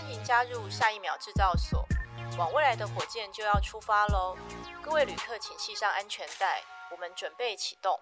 欢迎加入下一秒制造所，往未来的火箭就要出发喽！各位旅客，请系上安全带，我们准备启动。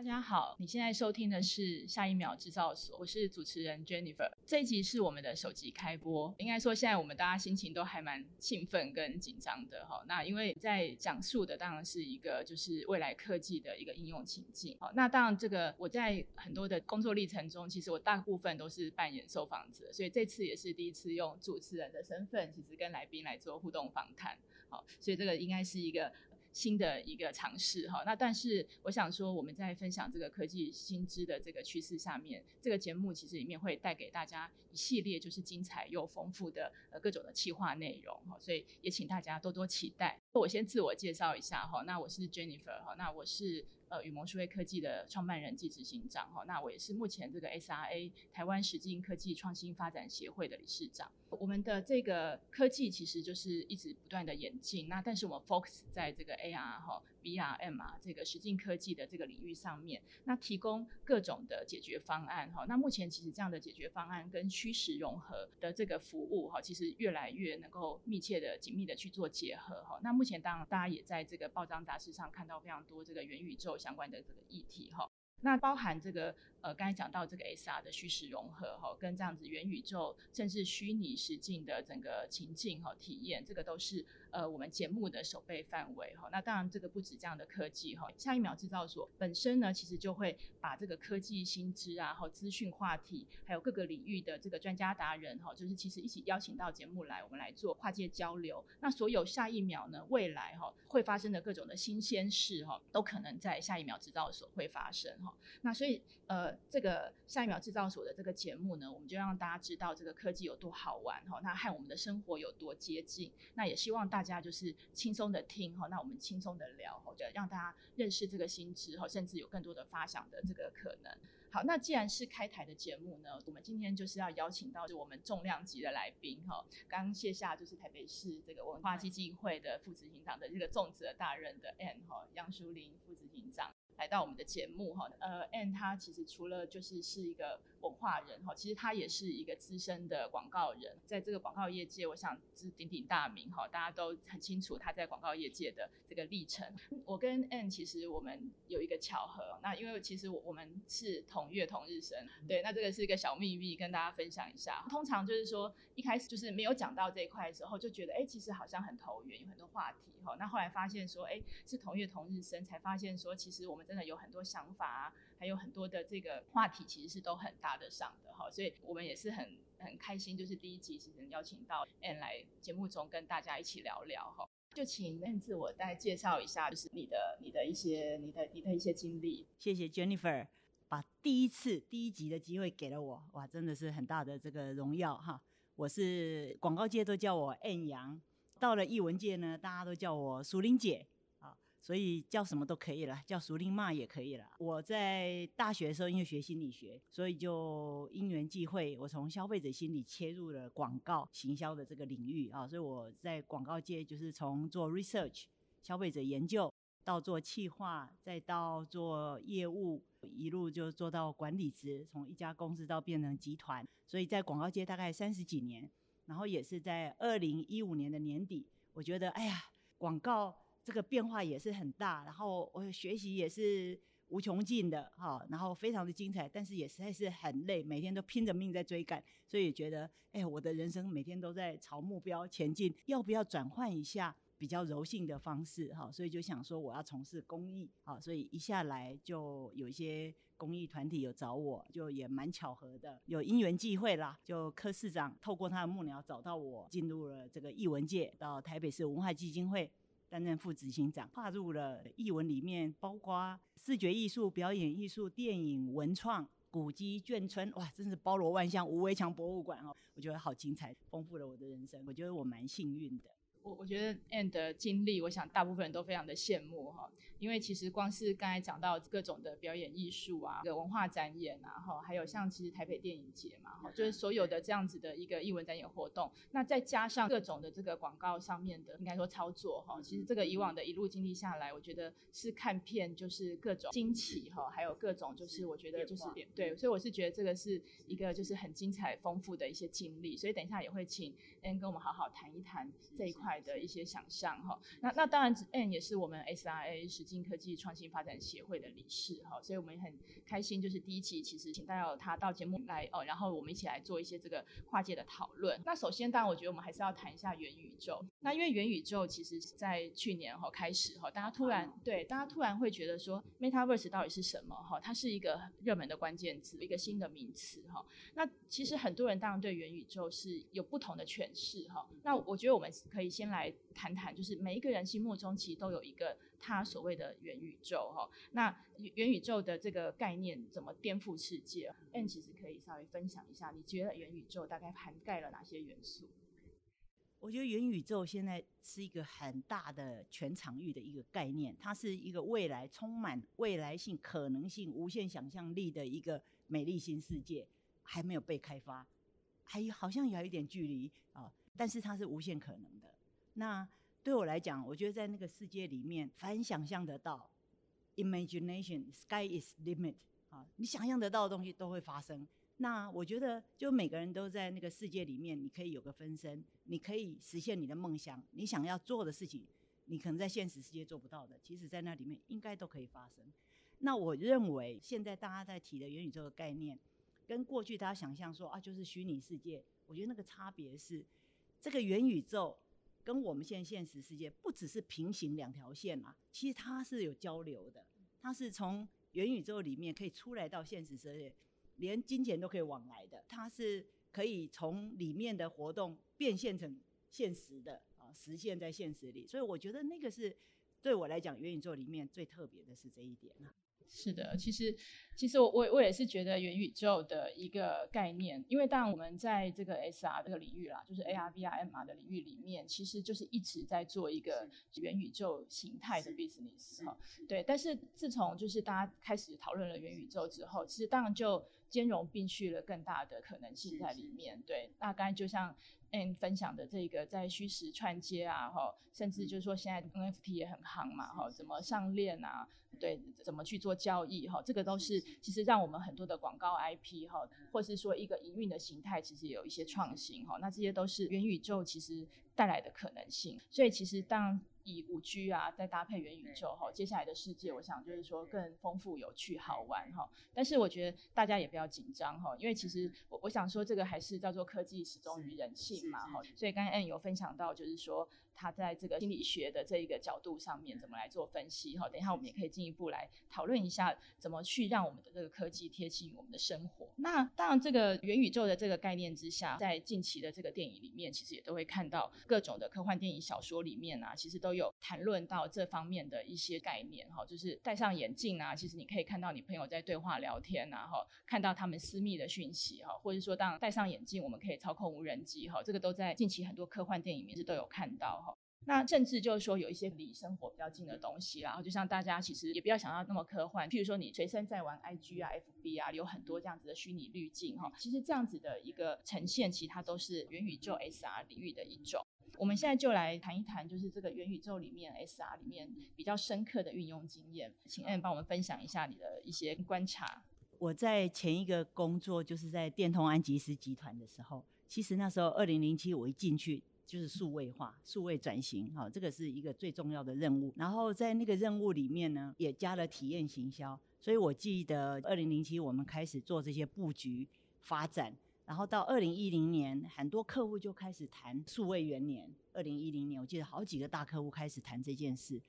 大家好，你现在收听的是下一秒制造所，我是主持人 Jennifer。这一集是我们的首集开播，应该说现在我们大家心情都还蛮兴奋跟紧张的哈。那因为在讲述的当然是一个就是未来科技的一个应用情境。好，那当然这个我在很多的工作历程中，其实我大部分都是扮演受访者，所以这次也是第一次用主持人的身份，其实跟来宾来做互动访谈。好，所以这个应该是一个。新的一个尝试哈，那但是我想说，我们在分享这个科技新知的这个趋势下面，这个节目其实里面会带给大家一系列就是精彩又丰富的呃各种的企划内容哈，所以也请大家多多期待。我先自我介绍一下哈，那我是 Jennifer 哈，那我是。呃，雨萌数位科技的创办人暨执行长哈，那我也是目前这个 SRA 台湾实境科技创新发展协会的理事长。我们的这个科技其实就是一直不断的演进，那但是我们 focus 在这个 AR 哈。B R M 啊，这个实境科技的这个领域上面，那提供各种的解决方案哈。那目前其实这样的解决方案跟虚实融合的这个服务哈，其实越来越能够密切的、紧密的去做结合哈。那目前当然大家也在这个报章杂志上看到非常多这个元宇宙相关的这个议题哈。那包含这个呃，刚才讲到这个 SR 的虚实融合哈，跟这样子元宇宙甚至虚拟实境的整个情境哈体验，这个都是。呃，我们节目的守备范围哈，那当然这个不止这样的科技哈，下一秒制造所本身呢，其实就会把这个科技新知啊，和资讯话题，还有各个领域的这个专家达人哈，就是其实一起邀请到节目来，我们来做跨界交流。那所有下一秒呢，未来哈会发生的各种的新鲜事哈，都可能在下一秒制造所会发生哈。那所以呃，这个下一秒制造所的这个节目呢，我们就让大家知道这个科技有多好玩哈，那和我们的生活有多接近。那也希望大。家就是轻松的听哈，那我们轻松的聊哈，就让大家认识这个新知哈，甚至有更多的发想的这个可能。好，那既然是开台的节目呢，我们今天就是要邀请到就我们重量级的来宾哈，刚卸下就是台北市这个文化基金会的副执行长的这个重责大任的 Ann 哈杨淑玲副执行长。来到我们的节目哈，呃，Ann 他其实除了就是是一个文化人哈，其实他也是一个资深的广告人，在这个广告业界，我想是鼎鼎大名哈，大家都很清楚他在广告业界的这个历程。我跟 Ann 其实我们有一个巧合，那因为其实我我们是同月同日生，对，那这个是一个小秘密，跟大家分享一下。通常就是说一开始就是没有讲到这一块的时候，就觉得哎，其实好像很投缘，有很多话题哈。那后来发现说，哎，是同月同日生，才发现说其实我们。真的有很多想法啊，还有很多的这个话题，其实是都很搭得上的哈，所以我们也是很很开心，就是第一集是能邀请到 a n 来节目中跟大家一起聊聊哈，就请 a n 自我大概介绍一下，就是你的你的一些你的你的一些经历。谢谢 Jennifer 把第一次第一集的机会给了我，哇，真的是很大的这个荣耀哈。我是广告界都叫我 Ann 杨，到了艺文界呢，大家都叫我淑玲姐。所以叫什么都可以了，叫淑玲妈也可以了。我在大学的时候因为学心理学，所以就因缘际会，我从消费者心理切入了广告行销的这个领域啊。所以我在广告界就是从做 research 消费者研究，到做企划，再到做业务，一路就做到管理职，从一家公司到变成集团。所以在广告界大概三十几年，然后也是在二零一五年的年底，我觉得哎呀，广告。这个变化也是很大，然后我学习也是无穷尽的哈，然后非常的精彩，但是也实在是很累，每天都拼着命在追赶，所以觉得哎，我的人生每天都在朝目标前进，要不要转换一下比较柔性的方式哈？所以就想说我要从事公益啊，所以一下来就有一些公益团体有找我，就也蛮巧合的，有因缘际会啦，就柯市长透过他的幕僚找到我，进入了这个艺文界，到台北市文化基金会。担任副执行长，跨入了艺文里面，包括视觉艺术、表演艺术、电影、文创、古籍、眷村，哇，真是包罗万象，无围墙博物馆哦，我觉得好精彩，丰富了我的人生。我觉得我蛮幸运的。我我觉得 Anne 的经历，我想大部分人都非常的羡慕哈。因为其实光是刚才讲到各种的表演艺术啊，个文化展演啊，哈，还有像其实台北电影节嘛，哈，就是所有的这样子的一个艺文展演活动，那再加上各种的这个广告上面的应该说操作哈，其实这个以往的一路经历下来，我觉得是看片就是各种惊奇哈，还有各种就是我觉得就是对，所以我是觉得这个是一个就是很精彩丰富的一些经历，所以等一下也会请 Anne 跟我们好好谈一谈这一块的一些想象哈。那那当然 Anne 也是我们 SRA 实境科技创新发展协会的理事哈，所以我们也很开心，就是第一期其实请到他到节目来哦，然后我们一起来做一些这个跨界的讨论。那首先，当然我觉得我们还是要谈一下元宇宙。那因为元宇宙其实在去年哈开始哈，大家突然对大家突然会觉得说，Metaverse 到底是什么哈？它是一个热门的关键词，一个新的名词哈。那其实很多人当然对元宇宙是有不同的诠释哈。那我觉得我们可以先来谈谈，就是每一个人心目中其实都有一个。他所谓的元宇宙，哈，那元宇宙的这个概念怎么颠覆世界？N 其实可以稍微分享一下，你觉得元宇宙大概涵盖了哪些元素？我觉得元宇宙现在是一个很大的全场域的一个概念，它是一个未来充满未来性、可能性、无限想象力的一个美丽新世界，还没有被开发，还有好像有一点距离啊，但是它是无限可能的。那对我来讲，我觉得在那个世界里面，凡想象得到，imagination，sky is limit 啊，你想象得到的东西都会发生。那我觉得，就每个人都在那个世界里面，你可以有个分身，你可以实现你的梦想，你想要做的事情，你可能在现实世界做不到的，其实在那里面应该都可以发生。那我认为，现在大家在提的元宇宙的概念，跟过去大家想象说啊，就是虚拟世界，我觉得那个差别是，这个元宇宙。跟我们现在现实世界不只是平行两条线嘛，其实它是有交流的，它是从元宇宙里面可以出来到现实世界，连金钱都可以往来的，它是可以从里面的活动变现成现实的啊，实现在现实里，所以我觉得那个是对我来讲元宇宙里面最特别的是这一点啊。是的，其实其实我我我也是觉得元宇宙的一个概念，因为当然我们在这个 SR 这个领域啦，就是 AR、VR、MR 的领域里面，其实就是一直在做一个元宇宙形态的 business 哈。对，但是自从就是大家开始讨论了元宇宙之后，其实当然就兼容并蓄了更大的可能性在里面。对，那刚才就像 Anne 分享的这个在虚实串接啊，哈，甚至就是说现在 NFT 也很夯嘛，哈，怎么上链啊？对，怎么去做交易哈？这个都是其实让我们很多的广告 IP 哈，或是说一个营运的形态，其实有一些创新哈。那这些都是元宇宙其实带来的可能性。所以其实当以五 G 啊，再搭配元宇宙哈，接下来的世界，我想就是说更丰富、有趣、好玩哈。但是我觉得大家也不要紧张哈，因为其实我我想说，这个还是叫做科技始终于人性嘛哈。所以刚才 Anne 有分享到，就是说。他在这个心理学的这一个角度上面怎么来做分析？哈，等一下我们也可以进一步来讨论一下，怎么去让我们的这个科技贴近我们的生活。那当然，这个元宇宙的这个概念之下，在近期的这个电影里面，其实也都会看到各种的科幻电影、小说里面啊，其实都有谈论到这方面的一些概念。哈，就是戴上眼镜啊，其实你可以看到你朋友在对话聊天啊，哈，看到他们私密的讯息，哈，或者说当戴上眼镜，我们可以操控无人机，哈，这个都在近期很多科幻电影里面是都有看到，哈。那甚至就是说有一些离生活比较近的东西，然后就像大家其实也不要想到那么科幻，譬如说你随身在玩 IG 啊、FB 啊，有很多这样子的虚拟滤镜哈，其实这样子的一个呈现，其实它都是元宇宙 SR 领域的一种。我们现在就来谈一谈，就是这个元宇宙里面 SR 里面比较深刻的运用经验，请 Anne 帮我们分享一下你的一些观察。我在前一个工作就是在电通安吉斯集团的时候，其实那时候二零零七我一进去。就是数位化、数位转型，哈，这个是一个最重要的任务。然后在那个任务里面呢，也加了体验行销。所以我记得二零零七我们开始做这些布局发展，然后到二零一零年，很多客户就开始谈数位元年。二零一零年，我记得好几个大客户开始谈这件事，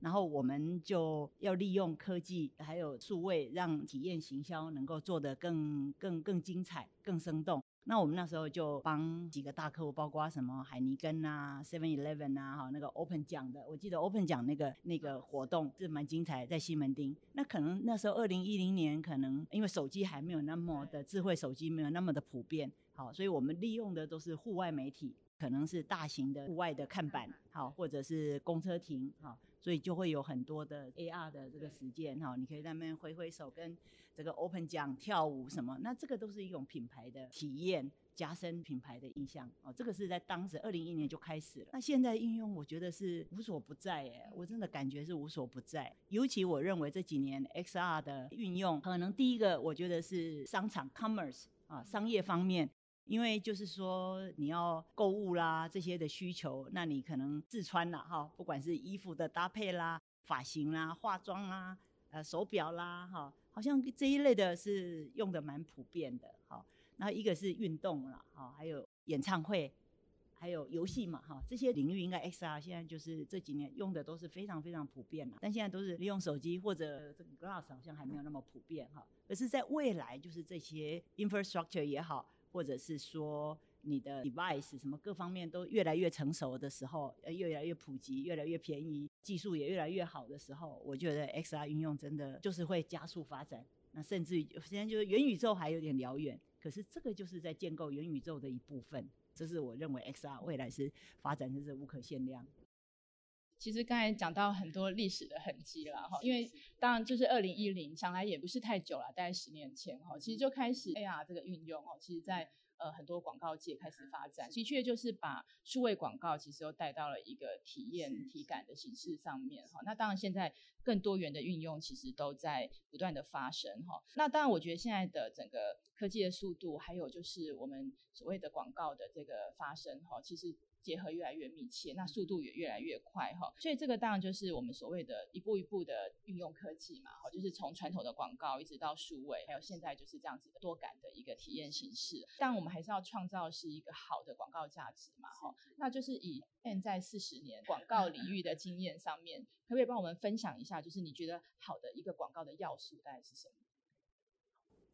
然后我们就要利用科技还有数位，让体验行销能够做得更更更精彩、更生动。那我们那时候就帮几个大客户，包括什么海尼根啊、Seven Eleven 啊，哈，那个 Open 奖的，我记得 Open 奖那个那个活动是蛮精彩，在西门町。那可能那时候二零一零年，可能因为手机还没有那么的智慧手机没有那么的普遍，好，所以我们利用的都是户外媒体，可能是大型的户外的看板，好，或者是公车亭，好，所以就会有很多的 AR 的这个实践，哈，你可以在那边挥挥手，跟这个 Open 讲跳舞什么，那这个都是一种品牌的体验，加深品牌的印象，哦，这个是在当时二零一一年就开始了，那现在应用我觉得是无所不在，哎，我真的感觉是无所不在，尤其我认为这几年 XR 的运用，可能第一个我觉得是商场 Commerce 啊，商业方面。因为就是说你要购物啦，这些的需求，那你可能自穿啦哈，不管是衣服的搭配啦、发型啦、化妆啦、呃手表啦哈，好像这一类的是用的蛮普遍的哈。那一个是运动啦哈，还有演唱会，还有游戏嘛哈，这些领域应该 XR 现在就是这几年用的都是非常非常普遍了。但现在都是利用手机或者这个 Glass 好像还没有那么普遍哈。可是在未来就是这些 infrastructure 也好。或者是说你的 device 什么各方面都越来越成熟的时候，呃，越来越普及，越来越便宜，技术也越来越好的时候，我觉得 XR 运用真的就是会加速发展。那甚至于现在就是元宇宙还有点遥远，可是这个就是在建构元宇宙的一部分。这是我认为 XR 未来是发展就是无可限量。其实刚才讲到很多历史的痕迹了哈，因为当然就是二零一零，想来也不是太久了，大概十年前哈，其实就开始 AR 这个运用哦，其实在呃很多广告界开始发展，的确就是把数位广告其实又带到了一个体验体感的形式上面哈。那当然现在更多元的运用其实都在不断的发生哈。那当然我觉得现在的整个科技的速度，还有就是我们所谓的广告的这个发生哈，其实。结合越来越密切，那速度也越来越快哈，所以这个当然就是我们所谓的一步一步的运用科技嘛，哈，就是从传统的广告一直到数位，还有现在就是这样子的多感的一个体验形式。但我们还是要创造是一个好的广告价值嘛，哈，那就是以现在四十年广告领域的经验上面，可不可以帮我们分享一下，就是你觉得好的一个广告的要素大概是什么？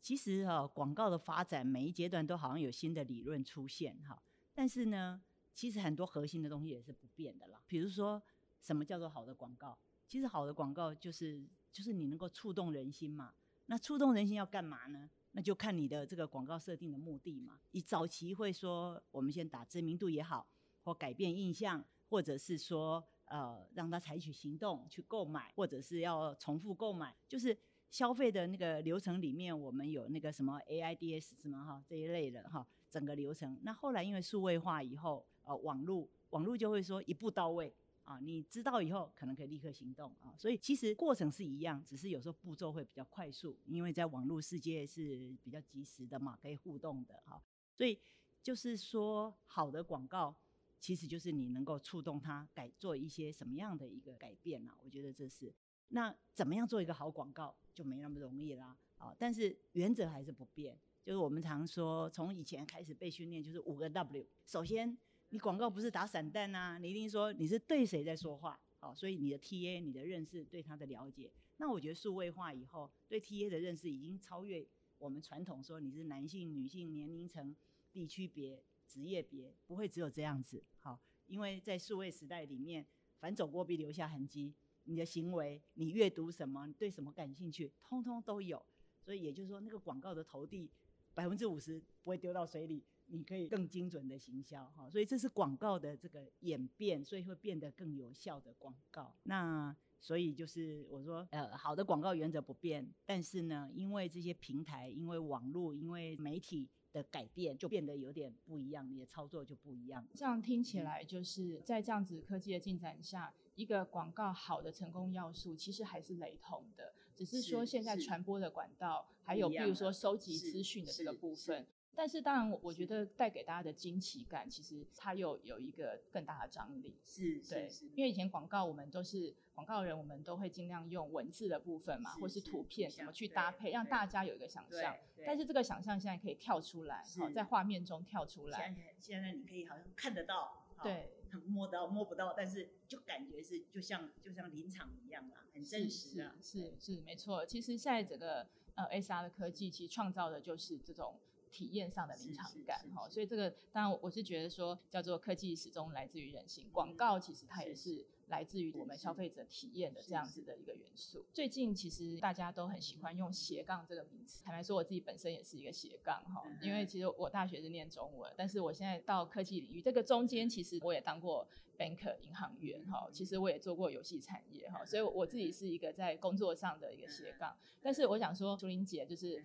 其实哈，广告的发展每一阶段都好像有新的理论出现哈，但是呢。其实很多核心的东西也是不变的啦，比如说什么叫做好的广告？其实好的广告就是就是你能够触动人心嘛。那触动人心要干嘛呢？那就看你的这个广告设定的目的嘛。你早期会说我们先打知名度也好，或改变印象，或者是说呃让他采取行动去购买，或者是要重复购买，就是消费的那个流程里面，我们有那个什么 AIDS 什么哈这一类的哈整个流程。那后来因为数位化以后。呃，网络网络就会说一步到位啊，你知道以后可能可以立刻行动啊，所以其实过程是一样，只是有时候步骤会比较快速，因为在网络世界是比较及时的嘛，可以互动的哈，所以就是说好的广告其实就是你能够触动它改做一些什么样的一个改变啊，我觉得这是那怎么样做一个好广告就没那么容易啦啊，但是原则还是不变，就是我们常说从以前开始被训练就是五个 W，首先。你广告不是打散弹呐，你一定说你是对谁在说话，好，所以你的 TA 你的认识对他的了解，那我觉得数位化以后对 TA 的认识已经超越我们传统说你是男性、女性、年龄层、地区别、职业别，不会只有这样子，好，因为在数位时代里面，凡走过必留下痕迹，你的行为、你阅读什么、你对什么感兴趣，通通都有，所以也就是说那个广告的投递百分之五十不会丢到水里。你可以更精准的行销哈，所以这是广告的这个演变，所以会变得更有效的广告。那所以就是我说，呃，好的广告原则不变，但是呢，因为这些平台，因为网络，因为媒体的改变，就变得有点不一样，你的操作就不一样。这样听起来，就是在这样子科技的进展下，一个广告好的成功要素其实还是雷同的，只是说现在传播的管道，还有比如说收集资讯的这个部分。但是当然，我我觉得带给大家的惊奇感，其实它又有一个更大的张力。是，对，因为以前广告我们都是广告人，我们都会尽量用文字的部分嘛，或是图片怎么去搭配，让大家有一个想象。但是这个想象现在可以跳出来，好，在画面中跳出来。现在现在你可以好像看得到，对，摸到摸不到，但是就感觉是就像就像临场一样啊，很真实啊。是是没错，其实现在整个呃 S R 的科技，其实创造的就是这种。体验上的临场感哈，所以这个当然我是觉得说叫做科技始终来自于人性，广告其实它也是来自于我们消费者体验的这样子的一个元素。最近其实大家都很喜欢用斜杠这个名词。坦白说，我自己本身也是一个斜杠哈，因为其实我大学是念中文，但是我现在到科技领域，这个中间其实我也当过 banker 银行员哈，其实我也做过游戏产业哈，所以我自己是一个在工作上的一个斜杠。但是我想说，竹林姐就是。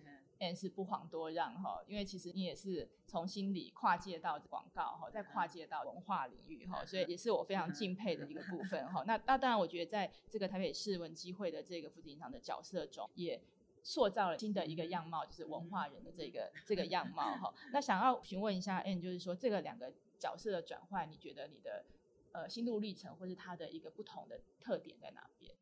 是不遑多让哈，因为其实你也是从心理跨界到广告哈，再跨界到文化领域哈，所以也是我非常敬佩的一个部分哈。那那当然，我觉得在这个台北市文基会的这个副执行长的角色中，也塑造了新的一个样貌，就是文化人的这个这个样貌哈。那想要询问一下 N，就是说这个两个角色的转换，你觉得你的呃心路历程，或是它的一个不同的特点在哪边？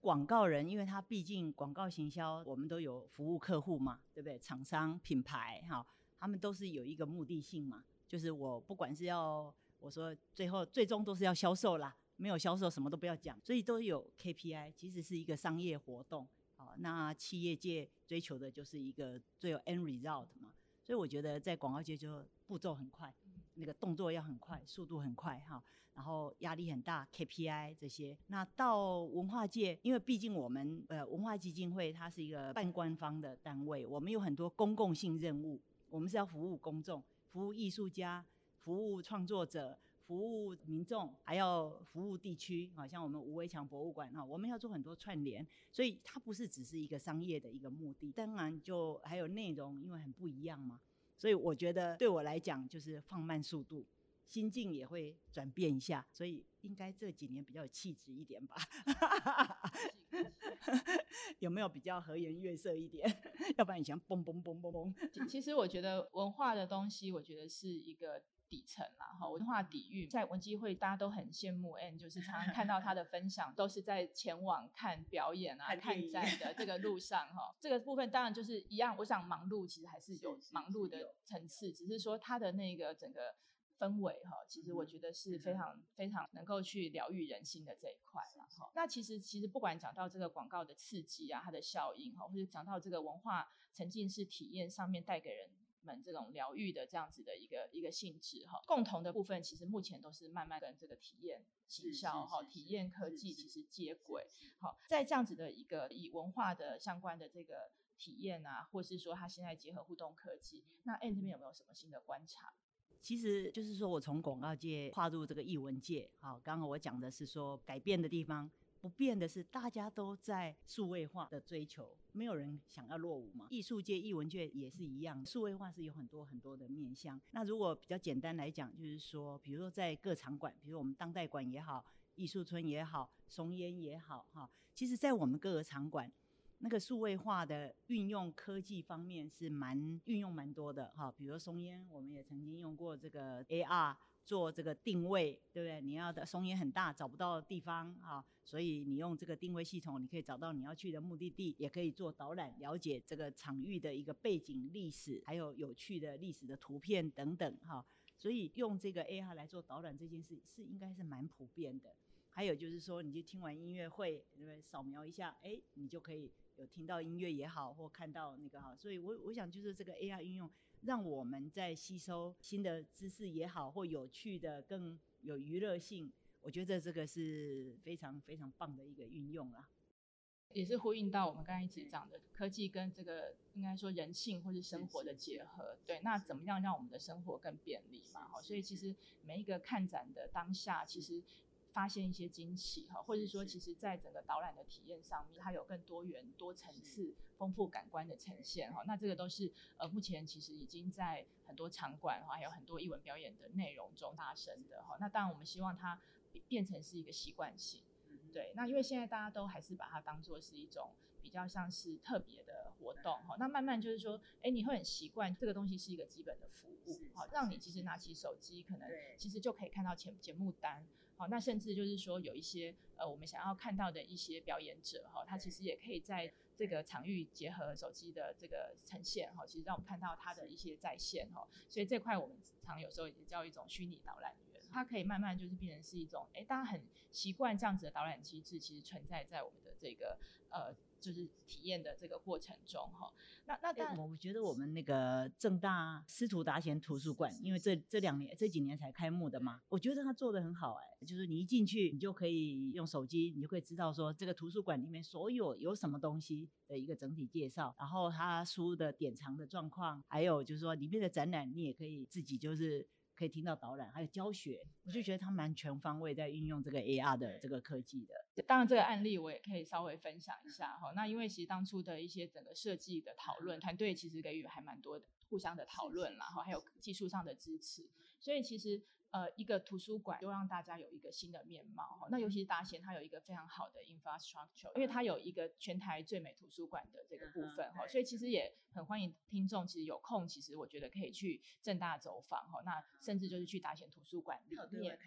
广告人，因为他毕竟广告行销，我们都有服务客户嘛，对不对？厂商、品牌，哈，他们都是有一个目的性嘛，就是我不管是要，我说最后最终都是要销售啦，没有销售什么都不要讲，所以都有 KPI，其实是一个商业活动，好，那企业界追求的就是一个最有 end result 嘛，所以我觉得在广告界就步骤很快，那个动作要很快，速度很快，哈。然后压力很大，KPI 这些。那到文化界，因为毕竟我们呃文化基金会它是一个半官方的单位，我们有很多公共性任务，我们是要服务公众，服务艺术家，服务创作者，服务民众，还要服务地区。好像我们吴伟强博物馆哈，我们要做很多串联，所以它不是只是一个商业的一个目的，当然就还有内容，因为很不一样嘛。所以我觉得对我来讲就是放慢速度。心境也会转变一下，所以应该这几年比较有气质一点吧？有没有比较和颜悦色一点？要不然以前嘣嘣嘣嘣嘣。其实我觉得文化的东西，我觉得是一个底层啦，哈，文化底蕴。在文基会，大家都很羡慕 Ann，就是常常看到他的分享，都是在前往看表演啊、看展的这个路上，哈。这个部分当然就是一样，我想忙碌其实还是有忙碌的层次，只是说他的那个整个。氛围哈，其实我觉得是非常非常能够去疗愈人心的这一块了哈。那其实其实不管讲到这个广告的刺激啊，它的效应哈，或者讲到这个文化沉浸式体验上面带给人们这种疗愈的这样子的一个一个性质哈，共同的部分其实目前都是慢慢跟这个体验行销哈、体验科技其实接轨。好，在这样子的一个以文化的相关的这个体验啊，或是说它现在结合互动科技，那 Ann 这边有没有什么新的观察？其实就是说，我从广告界跨入这个艺文界，好，刚刚我讲的是说改变的地方，不变的是大家都在数位化的追求，没有人想要落伍嘛。艺术界、艺文界也是一样，数位化是有很多很多的面向。那如果比较简单来讲，就是说，比如说在各场馆，比如我们当代馆也好，艺术村也好，松烟也好，哈，其实在我们各个场馆。那个数位化的运用科技方面是蛮运用蛮多的哈，比如松烟，我们也曾经用过这个 AR 做这个定位，对不对？你要的松烟很大，找不到地方啊，所以你用这个定位系统，你可以找到你要去的目的地，也可以做导览，了解这个场域的一个背景历史，还有有趣的历史的图片等等哈。所以用这个 AR 来做导览这件事是应该是蛮普遍的。还有就是说，你就听完音乐会，对不对？扫描一下，哎，你就可以。有听到音乐也好，或看到那个哈，所以我我想就是这个 AR 应用，让我们在吸收新的知识也好，或有趣的更有娱乐性，我觉得这个是非常非常棒的一个运用啦。也是呼应到我们刚才一直讲的科技跟这个应该说人性或是生活的结合，对，那怎么样让我们的生活更便利嘛？哈，所以其实每一个看展的当下，其实。发现一些惊喜哈，或者是说，其实在整个导览的体验上面，它有更多元、多层次、丰富感官的呈现哈。那这个都是呃，目前其实已经在很多场馆哈，还有很多艺文表演的内容中发生的哈。那当然，我们希望它变成是一个习惯性，对。那因为现在大家都还是把它当做是一种比较像是特别的活动哈。那慢慢就是说，哎，你会很习惯这个东西是一个基本的服务好，让你其实拿起手机，可能其实就可以看到节节目单。好，那甚至就是说，有一些呃，我们想要看到的一些表演者哈，他其实也可以在这个场域结合手机的这个呈现哈，其实让我们看到他的一些在线哈。所以这块我们常有时候也叫一种虚拟导览员，它可以慢慢就是变成是一种，哎，大家很习惯这样子的导览机制，其实存在在我们的这个呃就是体验的这个过程中哈。那那但我觉得我们那个正大司徒达贤图书馆，因为这这两年这几年才开幕的嘛，我觉得他做得很好哎、欸，就是你一进去，你就可以用手机，你就可以知道说这个图书馆里面所有有什么东西的一个整体介绍，然后他书的典藏的状况，还有就是说里面的展览，你也可以自己就是。可以听到导览，还有教学，我就觉得他蛮全方位在运用这个 AR 的这个科技的。当然，这个案例我也可以稍微分享一下哈。那因为其实当初的一些整个设计的讨论，团队其实给予还蛮多的互相的讨论，然后还有技术上的支持，所以其实。呃，一个图书馆又让大家有一个新的面貌哈。那尤其是达贤，它有一个非常好的 infrastructure，因为它有一个全台最美图书馆的这个部分哈，所以其实也很欢迎听众，其实有空，其实我觉得可以去正大走访哈。那甚至就是去达贤图书馆里面。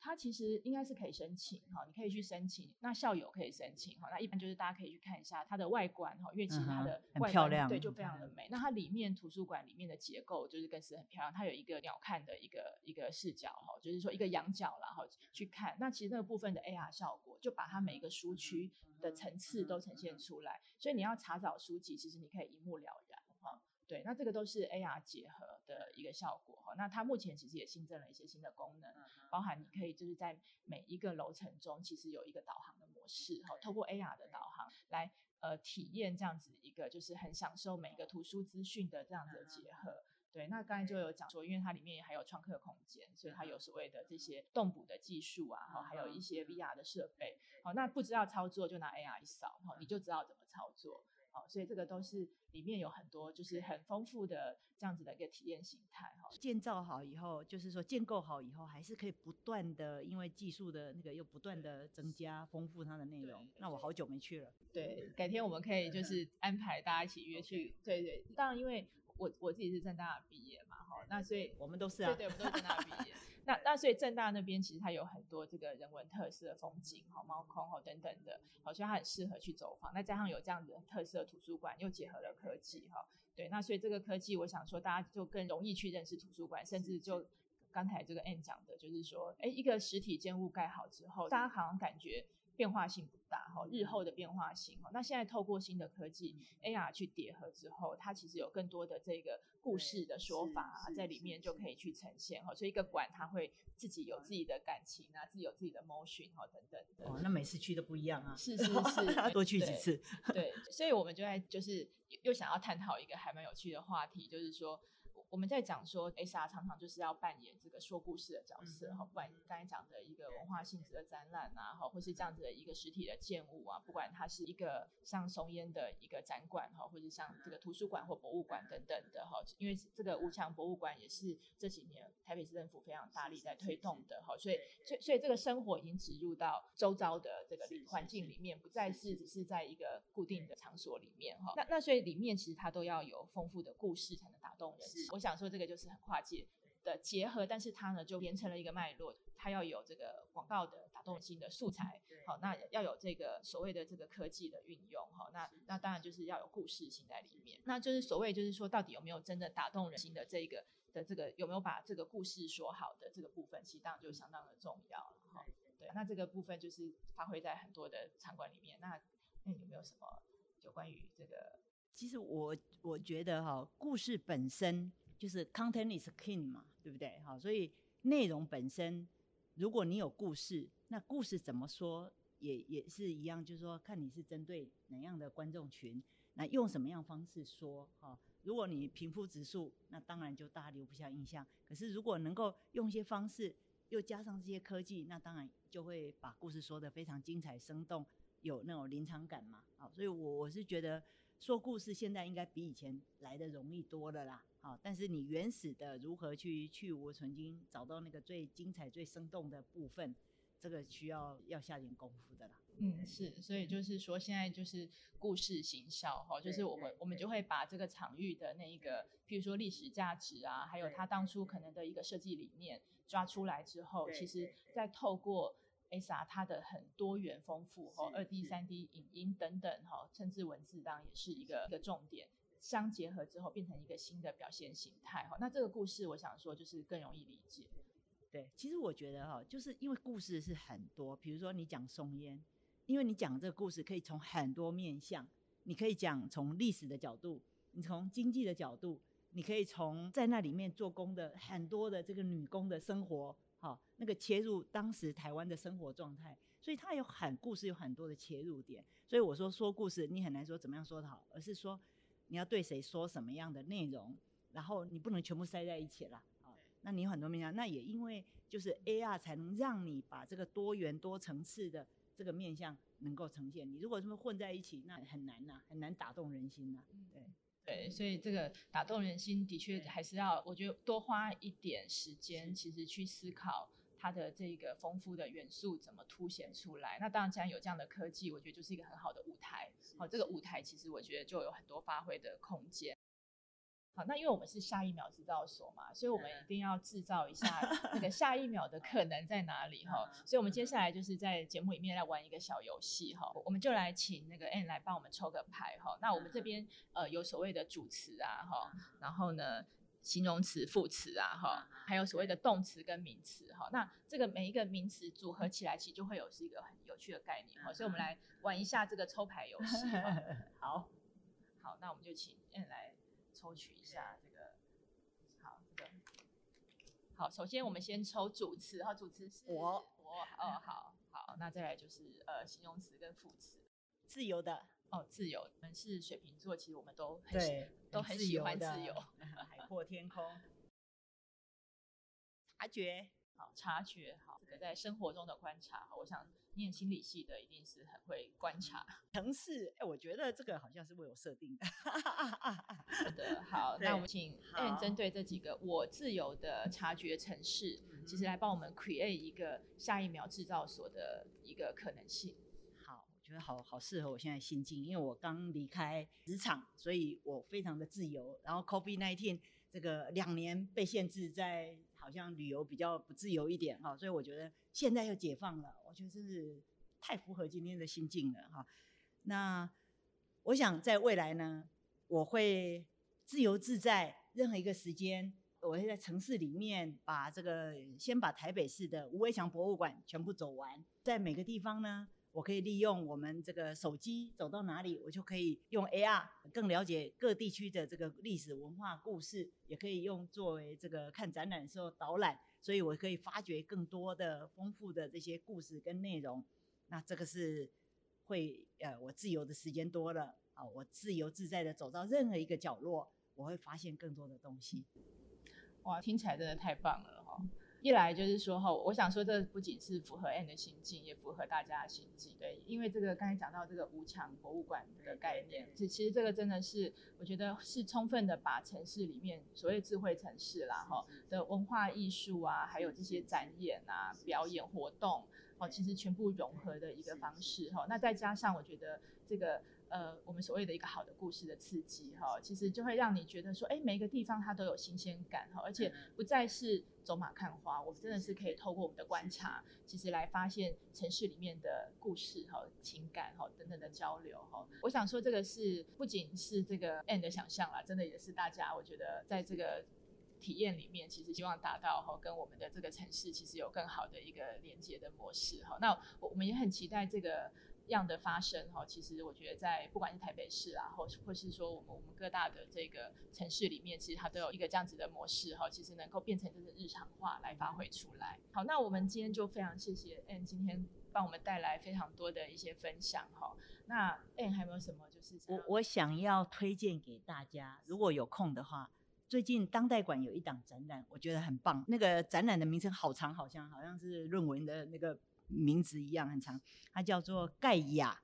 它其实应该是可以申请哈，你可以去申请。那校友可以申请哈，那一般就是大家可以去看一下它的外观哈，因为其实它的外观对就非常的美。那它里面图书馆里面的结构就是更是很漂亮，它有一个鸟瞰的一个一个视角哈，就是说一个仰角然后去看。那其实那个部分的 AR 效果就把它每一个书区的层次都呈现出来，所以你要查找书籍，其实你可以一目了然哈。对，那这个都是 AR 结合的一个效果哈。那它目前其实也新增了一些新的功能，包含你可以就是在每一个楼层中，其实有一个导航的模式哈，透过 AR 的导航来呃体验这样子一个就是很享受每个图书资讯的这样子的结合。对，那刚才就有讲说，因为它里面还有创客空间，所以它有所谓的这些动捕的技术啊，哈，还有一些 VR 的设备。好，那不知道操作就拿 AR 一扫，哈，你就知道怎么操作。好，所以这个都是里面有很多就是很丰富的这样子的一个体验形态哈。建造好以后，就是说建构好以后，还是可以不断的，因为技术的那个又不断的增加丰富它的内容。那我好久没去了。对，改天我们可以就是 安排大家一起约去。对对，当然因为我我自己是政大毕业嘛，哈，那所以我们都是啊，对对，我们都是政大毕业。那那所以正大那边其实它有很多这个人文特色的风景哈，猫空哈等等的，好，所以它很适合去走访。那加上有这样子的特色图书馆，又结合了科技哈，对，那所以这个科技，我想说大家就更容易去认识图书馆，甚至就刚才这个 Ann 讲的，就是说，哎，一个实体建物盖好之后，大家好像感觉。变化性不大哈，日后的变化性哈，那现在透过新的科技 AR 去叠合之后，它其实有更多的这个故事的说法啊，在里面就可以去呈现哈，所以一个馆它会自己有自己的感情啊，自己有自己的 motion 哈等等的。哦，那每次去都不一样啊。是是是，多去几次。对，所以我们就在就是又想要探讨一个还蛮有趣的话题，就是说。我们在讲说，S R 常常就是要扮演这个说故事的角色哈，不管刚才讲的一个文化性质的展览啊，哈，或是这样子的一个实体的建物啊，不管它是一个像松烟的一个展馆哈，或者像这个图书馆或博物馆等等的哈，因为这个吴强博物馆也是这几年台北市政府非常大力在推动的哈，所以所以所以这个生活已经植入到周遭的这个环境里面，不再是只是在一个固定的场所里面哈，那。那所以里面其实它都要有丰富的故事才能打动人心。我想说这个就是很跨界的结合，但是它呢就连成了一个脉络，它要有这个广告的打动性的素材，好，那要有这个所谓的这个科技的运用，好，那那当然就是要有故事性在里面，那就是所谓就是说到底有没有真的打动人心的这个的这个有没有把这个故事说好的这个部分，其实当然就相当的重要了，哈，对，那这个部分就是发挥在很多的场馆里面，那那有没有什么就关于这个？其实我我觉得哈，故事本身。就是 content is king 嘛，对不对？好，所以内容本身，如果你有故事，那故事怎么说也也是一样，就是说看你是针对哪样的观众群，那用什么样方式说哈。如果你平铺直述，那当然就大家留不下印象。可是如果能够用一些方式，又加上这些科技，那当然就会把故事说得非常精彩生动，有那种临场感嘛。好，所以我我是觉得。说故事现在应该比以前来得容易多了啦，好，但是你原始的如何去去芜存经，找到那个最精彩、最生动的部分，这个需要要下点功夫的啦。嗯，是，所以就是说现在就是故事行销哈，就是我们我们就会把这个场域的那一个，譬如说历史价值啊，还有它当初可能的一个设计理念抓出来之后，其实再透过。AR 它的很多元丰富哈，二 D、三 D 影音等等哈，甚至文字当然也是一个一个重点，相结合之后变成一个新的表现形态哈。那这个故事我想说就是更容易理解。对，其实我觉得哈，就是因为故事是很多，比如说你讲松烟，因为你讲这个故事可以从很多面向，你可以讲从历史的角度，你从经济的角度，你可以从在那里面做工的很多的这个女工的生活，好，那个切入当时台湾的生活状态，所以它有很故事有很多的切入点。所以我说说故事，你很难说怎么样说得好，而是说你要对谁说什么样的内容，然后你不能全部塞在一起了。那你有很多面向，那也因为就是 AR 才能让你把这个多元多层次的这个面向能够呈现。你如果这么混在一起，那很难呐、啊，很难打动人心呐、啊。对对，所以这个打动人心的确还是要，我觉得多花一点时间，其实去思考它的这个丰富的元素怎么凸显出来。那当然，既然有这样的科技，我觉得就是一个很好的舞台。好，这个舞台其实我觉得就有很多发挥的空间。好，那因为我们是下一秒制造所嘛，所以我们一定要制造一下那个下一秒的 可能在哪里哈。所以，我们接下来就是在节目里面来玩一个小游戏哈。我们就来请那个 Ann 来帮我们抽个牌哈。那我们这边呃有所谓的主持啊哈，然后呢形容词、副词啊哈，还有所谓的动词跟名词哈。那这个每一个名词组合起来，其实就会有是一个很有趣的概念哈。所以我们来玩一下这个抽牌游戏。好，好，那我们就请 Ann 来。抽取一下这个，好，这个好。首先，我们先抽主词，哈主词是我，我哦，好好。那再来就是呃，形容词跟副词，自由的哦，自由。我们是水瓶座，其实我们都很喜都很喜欢自由，海阔天空。察觉，好，察觉，好，这个在生活中的观察，我想。念心理系的一定是很会观察 城市，哎，我觉得这个好像是为我设定的。好的，好，那我们请 Ann 针对这几个我自由的察觉城市，其实来帮我们 create 一个下一秒制造所的一个可能性。觉得好好适合我现在心境，因为我刚离开职场，所以我非常的自由。然后 COVID-19 这个两年被限制在。好像旅游比较不自由一点哈，所以我觉得现在又解放了，我觉得真是太符合今天的心境了哈。那我想在未来呢，我会自由自在，任何一个时间，我会在城市里面把这个先把台北市的无围墙博物馆全部走完，在每个地方呢。我可以利用我们这个手机走到哪里，我就可以用 AR 更了解各地区的这个历史文化故事，也可以用作为这个看展览的时候导览，所以我可以发掘更多的丰富的这些故事跟内容。那这个是会呃，我自由的时间多了啊，我自由自在的走到任何一个角落，我会发现更多的东西。哇，听起来真的太棒了！一来就是说哈，我想说这不仅是符合 Ann 的心境，也符合大家的心境。对，因为这个刚才讲到这个无墙博物馆的概念，其其实这个真的是我觉得是充分的把城市里面所谓智慧城市啦哈的文化艺术啊，还有这些展演啊、表演活动哦，其实全部融合的一个方式哈。那再加上我觉得这个。呃，我们所谓的一个好的故事的刺激哈，其实就会让你觉得说，哎，每一个地方它都有新鲜感哈，而且不再是走马看花，我们真的是可以透过我们的观察，其实来发现城市里面的故事哈、情感哈等等的交流哈。我想说，这个是不仅是这个 and 的想象啦，真的也是大家我觉得在这个体验里面，其实希望达到哈跟我们的这个城市其实有更好的一个连接的模式哈。那我们也很期待这个。样的发生哈，其实我觉得在不管是台北市啊，或或是说我们我们各大的这个城市里面，其实它都有一个这样子的模式哈，其实能够变成就是日常化来发挥出来。好，那我们今天就非常谢谢 Ann 今天帮我们带来非常多的一些分享哈。那 Ann 还有没有什么就是我我想要推荐给大家，如果有空的话，最近当代馆有一档展览，我觉得很棒。那个展览的名称好长，好像好像是论文的那个。名字一样很长，它叫做盖亚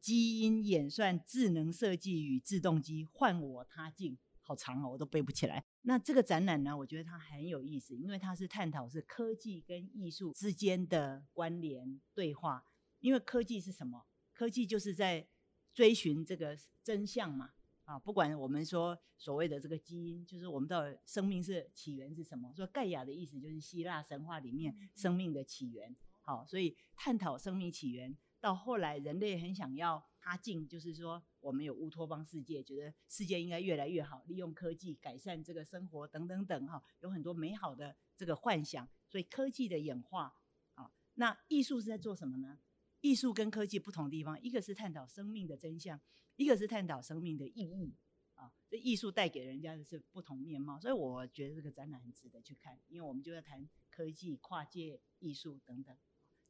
基因演算智能设计与自动机换我他进，好长哦，我都背不起来。那这个展览呢，我觉得它很有意思，因为它是探讨是科技跟艺术之间的关联对话。因为科技是什么？科技就是在追寻这个真相嘛。啊，不管我们说所谓的这个基因，就是我们到底生命是起源是什么？说盖亚的意思就是希腊神话里面生命的起源。好，所以探讨生命起源，到后来人类很想要他进，就是说我们有乌托邦世界，觉得世界应该越来越好，利用科技改善这个生活等等等哈，有很多美好的这个幻想。所以科技的演化，啊，那艺术是在做什么呢？艺术跟科技不同的地方，一个是探讨生命的真相，一个是探讨生命的意义啊。这艺术带给人家的是不同面貌，所以我觉得这个展览很值得去看，因为我们就在谈科技、跨界艺术等等，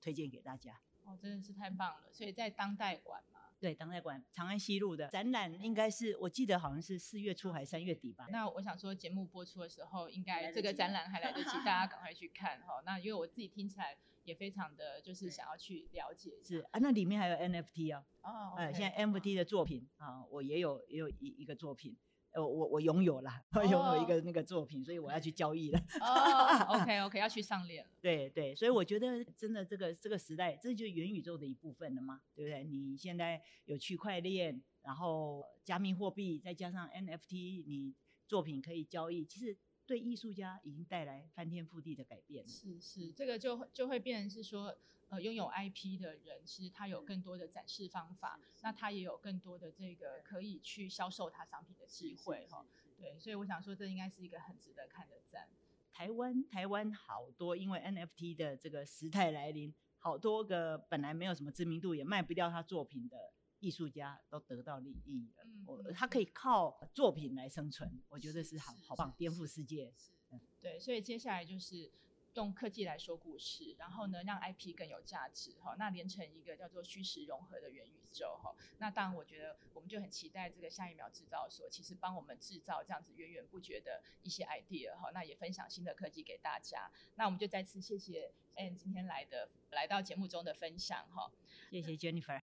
推荐给大家。哦，真的是太棒了！所以在当代馆嘛。对，当代馆长安西路的展览应该是，我记得好像是四月初还是三月底吧。那我想说，节目播出的时候，应该这个展览还来得及，大家 赶快去看哈。那因为我自己听起来也非常的就是想要去了解。是啊，那里面还有 NFT 啊。哦。哎，现在 NFT 的作品啊，我也有也有一一个作品。我我我拥有了，我 拥有一个那个作品，所以我要去交易了。哦，OK OK，要去上链了。对对，所以我觉得真的这个这个时代，这就是元宇宙的一部分了嘛，对不对？你现在有区块链，然后加密货币，再加上 NFT，你作品可以交易，其实对艺术家已经带来翻天覆地的改变。是是，这个就就会变成是说。呃，拥有 IP 的人，其实他有更多的展示方法，那他也有更多的这个可以去销售他商品的机会哈。对，所以我想说，这应该是一个很值得看的展。台湾台湾好多，因为 NFT 的这个时代来临，好多个本来没有什么知名度，也卖不掉他作品的艺术家都得到利益了。嗯，我他可以靠作品来生存，我觉得是好好棒，颠覆世界。是，对，所以接下来就是。用科技来说故事，然后呢，让 IP 更有价值哈，那连成一个叫做虚实融合的元宇宙哈。那当然，我觉得我们就很期待这个下一秒制造所，其实帮我们制造这样子源源不绝的一些 idea 哈。那也分享新的科技给大家。那我们就再次谢谢 Ann 今天来的来到节目中的分享哈。谢谢 Jennifer。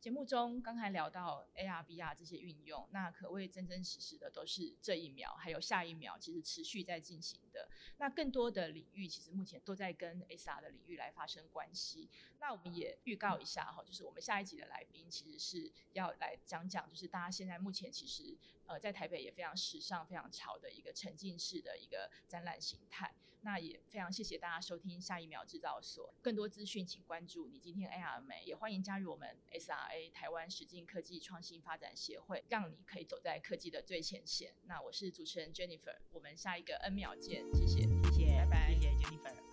节目中刚才聊到 AR、VR 这些运用，那可谓真真实实的都是这一秒，还有下一秒，其实持续在进行的。那更多的领域，其实目前都在跟 SR 的领域来发生关系。那我们也预告一下哈，就是我们下一集的来宾，其实是要来讲讲，就是大家现在目前其实呃在台北也非常时尚、非常潮的一个沉浸式的一个展览形态。那也非常谢谢大家收听下一秒制造所，更多资讯请关注你今天 AR 了没，也欢迎加入我们 SRA 台湾实境科技创新发展协会，让你可以走在科技的最前线。那我是主持人 Jennifer，我们下一个 N 秒见，谢谢，谢谢，拜拜，谢谢 Jennifer。